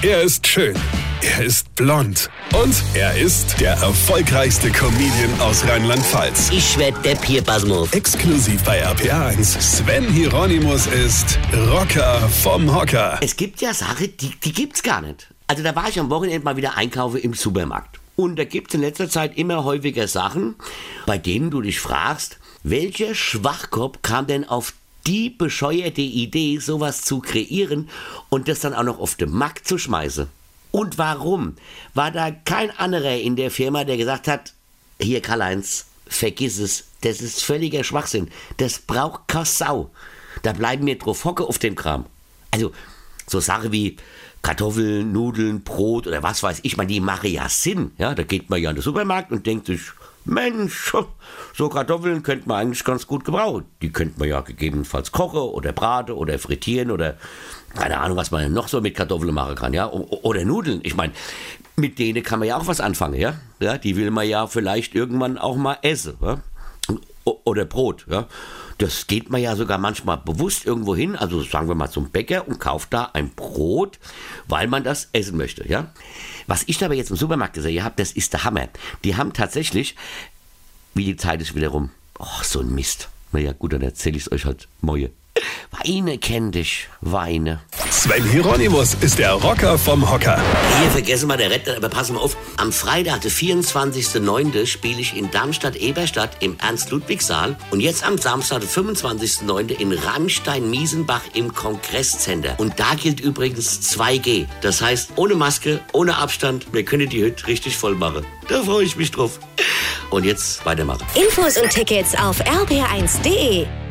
Er ist schön. Er ist blond. Und er ist der erfolgreichste Comedian aus Rheinland-Pfalz. Ich werd der Pierpasmus. Exklusiv bei RPA1. Sven Hieronymus ist Rocker vom Hocker. Es gibt ja Sachen, die, die gibt's gar nicht. Also da war ich am Wochenende mal wieder einkaufen im Supermarkt. Und da gibt's in letzter Zeit immer häufiger Sachen, bei denen du dich fragst, welcher Schwachkopf kam denn auf die bescheuerte Idee, sowas zu kreieren und das dann auch noch auf den Markt zu schmeißen. Und warum? War da kein anderer in der Firma, der gesagt hat, hier Karl-Heinz, vergiss es, das ist völliger Schwachsinn, das braucht keine Sau. Da bleiben wir drauf hocke auf dem Kram. Also, so Sachen wie Kartoffeln, Nudeln, Brot oder was weiß ich, man, die machen ja Sinn. Ja, da geht man ja in den Supermarkt und denkt sich, Mensch, so Kartoffeln könnte man eigentlich ganz gut gebrauchen. Die könnte man ja gegebenenfalls kochen oder braten oder frittieren oder keine Ahnung, was man noch so mit Kartoffeln machen kann, ja. Oder Nudeln. Ich meine, mit denen kann man ja auch was anfangen, ja. ja. Die will man ja vielleicht irgendwann auch mal essen, ja? Oder Brot, ja. Das geht man ja sogar manchmal bewusst irgendwo hin, also sagen wir mal zum Bäcker und kauft da ein Brot, weil man das essen möchte, ja. Was ich aber jetzt im Supermarkt gesehen habe, das ist der Hammer. Die haben tatsächlich, wie die Zeit ist wieder rum. Oh, so ein Mist. Naja, gut, dann erzähle ich es euch halt morgen. Weine kenn dich, Weine. Sven Hieronymus ist der Rocker vom Hocker. Hier vergessen wir der Retter, aber pass mal auf. Am Freitag, der 24.09. spiele ich in Darmstadt-Eberstadt im Ernst-Ludwig-Saal und jetzt am Samstag, der 25.09. in Rammstein-Miesenbach im Kongresscenter. Und da gilt übrigens 2G. Das heißt, ohne Maske, ohne Abstand, wir können die Hütte richtig voll machen. Da freue ich mich drauf. Und jetzt weitermachen. Infos und Tickets auf rb1.de.